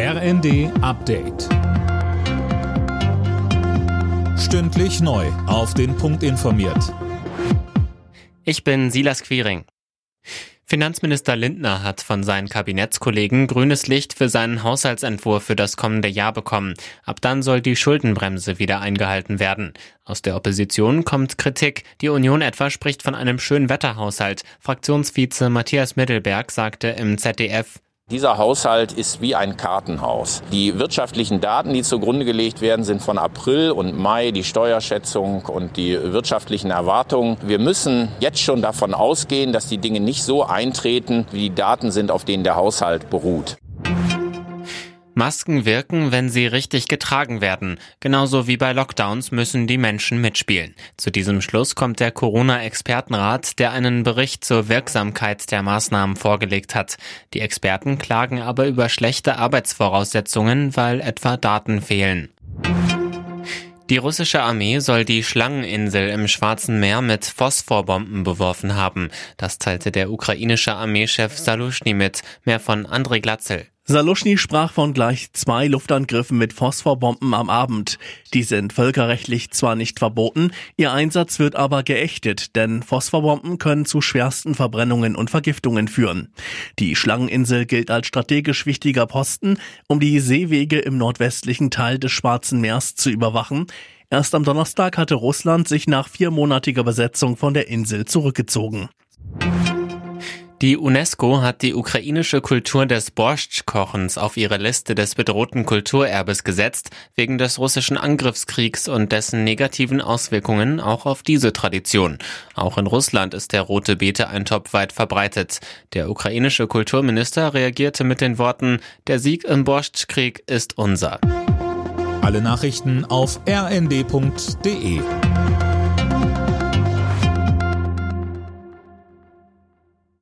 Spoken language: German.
RND Update. Stündlich neu. Auf den Punkt informiert. Ich bin Silas Quiring. Finanzminister Lindner hat von seinen Kabinettskollegen grünes Licht für seinen Haushaltsentwurf für das kommende Jahr bekommen. Ab dann soll die Schuldenbremse wieder eingehalten werden. Aus der Opposition kommt Kritik. Die Union etwa spricht von einem schönen Wetterhaushalt. Fraktionsvize Matthias Mittelberg sagte im ZDF, dieser Haushalt ist wie ein Kartenhaus. Die wirtschaftlichen Daten, die zugrunde gelegt werden, sind von April und Mai, die Steuerschätzung und die wirtschaftlichen Erwartungen. Wir müssen jetzt schon davon ausgehen, dass die Dinge nicht so eintreten, wie die Daten sind, auf denen der Haushalt beruht. Masken wirken, wenn sie richtig getragen werden. Genauso wie bei Lockdowns müssen die Menschen mitspielen. Zu diesem Schluss kommt der Corona-Expertenrat, der einen Bericht zur Wirksamkeit der Maßnahmen vorgelegt hat. Die Experten klagen aber über schlechte Arbeitsvoraussetzungen, weil etwa Daten fehlen. Die russische Armee soll die Schlangeninsel im Schwarzen Meer mit Phosphorbomben beworfen haben. Das teilte der ukrainische Armeechef Salushny mit. Mehr von André Glatzel. Saluschny sprach von gleich zwei Luftangriffen mit Phosphorbomben am Abend. Die sind völkerrechtlich zwar nicht verboten, ihr Einsatz wird aber geächtet, denn Phosphorbomben können zu schwersten Verbrennungen und Vergiftungen führen. Die Schlangeninsel gilt als strategisch wichtiger Posten, um die Seewege im nordwestlichen Teil des Schwarzen Meers zu überwachen. Erst am Donnerstag hatte Russland sich nach viermonatiger Besetzung von der Insel zurückgezogen. Die UNESCO hat die ukrainische Kultur des Borschtkochens auf ihre Liste des bedrohten Kulturerbes gesetzt, wegen des russischen Angriffskriegs und dessen negativen Auswirkungen auch auf diese Tradition. Auch in Russland ist der rote Beete-Eintopf weit verbreitet. Der ukrainische Kulturminister reagierte mit den Worten, der Sieg im Borschtkrieg ist unser. Alle Nachrichten auf rnd.de